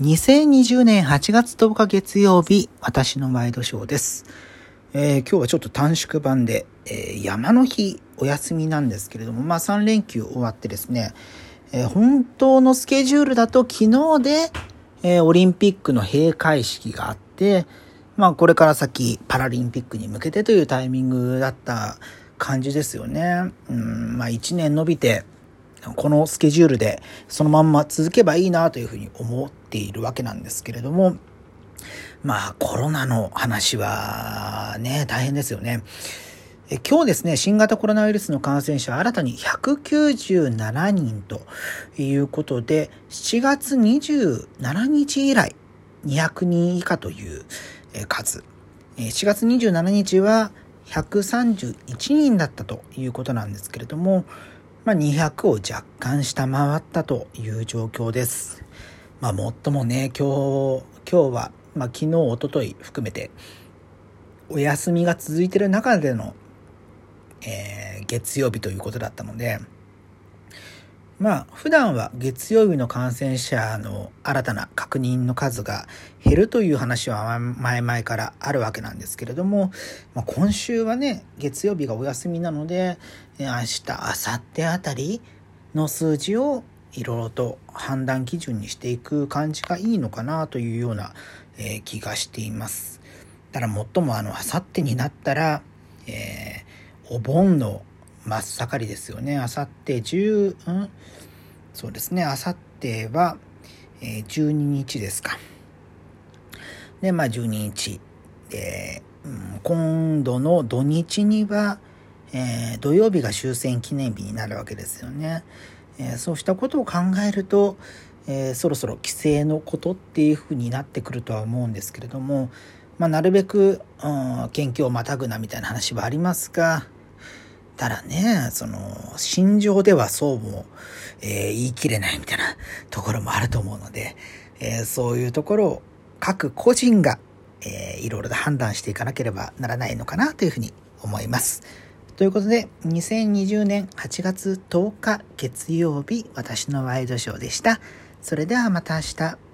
2020年8月10日月曜日、私のワイドショーです。えー今日はちょっと短縮版で、えー山の日お休みなんですけれども、まあ3連休終わってですね、えー本当のスケジュールだと昨日で、えオリンピックの閉会式があって、まあこれから先パラリンピックに向けてというタイミングだった感じですよね。うん、まあ1年伸びて、このスケジュールでそのまんま続けばいいなというふうに思っているわけなんですけれども、まあコロナの話はね、大変ですよね。今日ですね、新型コロナウイルスの感染者は新たに197人ということで、7月27日以来200人以下という数。7月27日は131人だったということなんですけれども、まあ、200を若干下回ったという状況です。まあ、もっともね、今日、今日は、まあ、昨日、一昨日含めて、お休みが続いている中での、えー月曜日ということだったので、まあ、普段は月曜日の感染者の新たな確認の数が減るという話は前々からあるわけなんですけれども、まあ、今週はね、月曜日がお休みなので、明日、明後日あたりの数字をいろいろと判断基準にしていく感じがいいのかなというような、え気がしています。ただ、もっともあの、明後日になったら、えーお盆の真っ盛りですよね。明後日10、うん？そうですね。明後日は、えー12日ですか。で、まあ12日。で、うん今度の土日には、えー土曜日が終戦記念日になるわけですよね。えーそうしたことを考えると、えーそろそろ規制のことっていうふうになってくるとは思うんですけれども、まあ、なるべく、うん、県境をまたぐなみたいな話はありますが、ただね、その、心情ではそうも、えー言い切れないみたいなところもあると思うので、えーそういうところを各個人が、えーいろいろと判断していかなければならないのかなというふうに思います。ということで、2020年8月10日月曜日、私のワイドショーでした。それではまた明日。